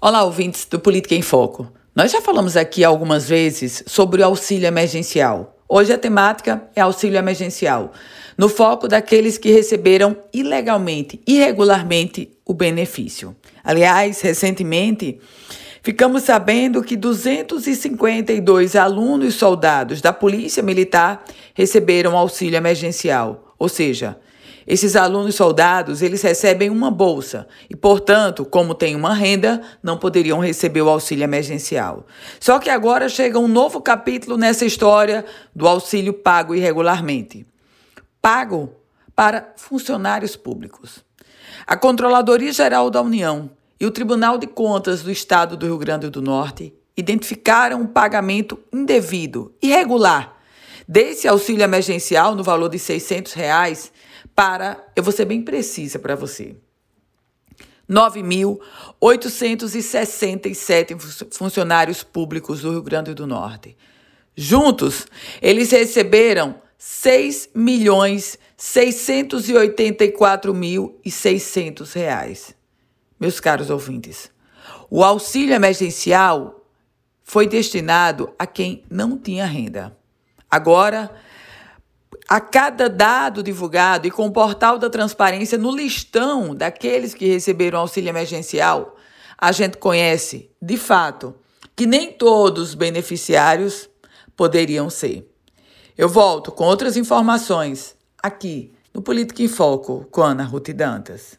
Olá, ouvintes do Política em Foco. Nós já falamos aqui algumas vezes sobre o auxílio emergencial. Hoje a temática é auxílio emergencial, no foco daqueles que receberam ilegalmente, irregularmente, o benefício. Aliás, recentemente, ficamos sabendo que 252 alunos soldados da Polícia Militar receberam auxílio emergencial, ou seja, esses alunos soldados, eles recebem uma bolsa e, portanto, como têm uma renda, não poderiam receber o auxílio emergencial. Só que agora chega um novo capítulo nessa história do auxílio pago irregularmente. Pago para funcionários públicos. A Controladoria Geral da União e o Tribunal de Contas do Estado do Rio Grande do Norte identificaram um pagamento indevido, irregular, desse auxílio emergencial no valor de 600 reais para, eu vou ser bem precisa para você, 9.867 funcionários públicos do Rio Grande do Norte. Juntos, eles receberam 6 milhões 684 mil e 600 reais. Meus caros ouvintes, o auxílio emergencial foi destinado a quem não tinha renda. Agora, a cada dado divulgado e com o portal da transparência no listão daqueles que receberam auxílio emergencial, a gente conhece, de fato, que nem todos os beneficiários poderiam ser. Eu volto com outras informações aqui no Política em Foco com Ana Ruth Dantas.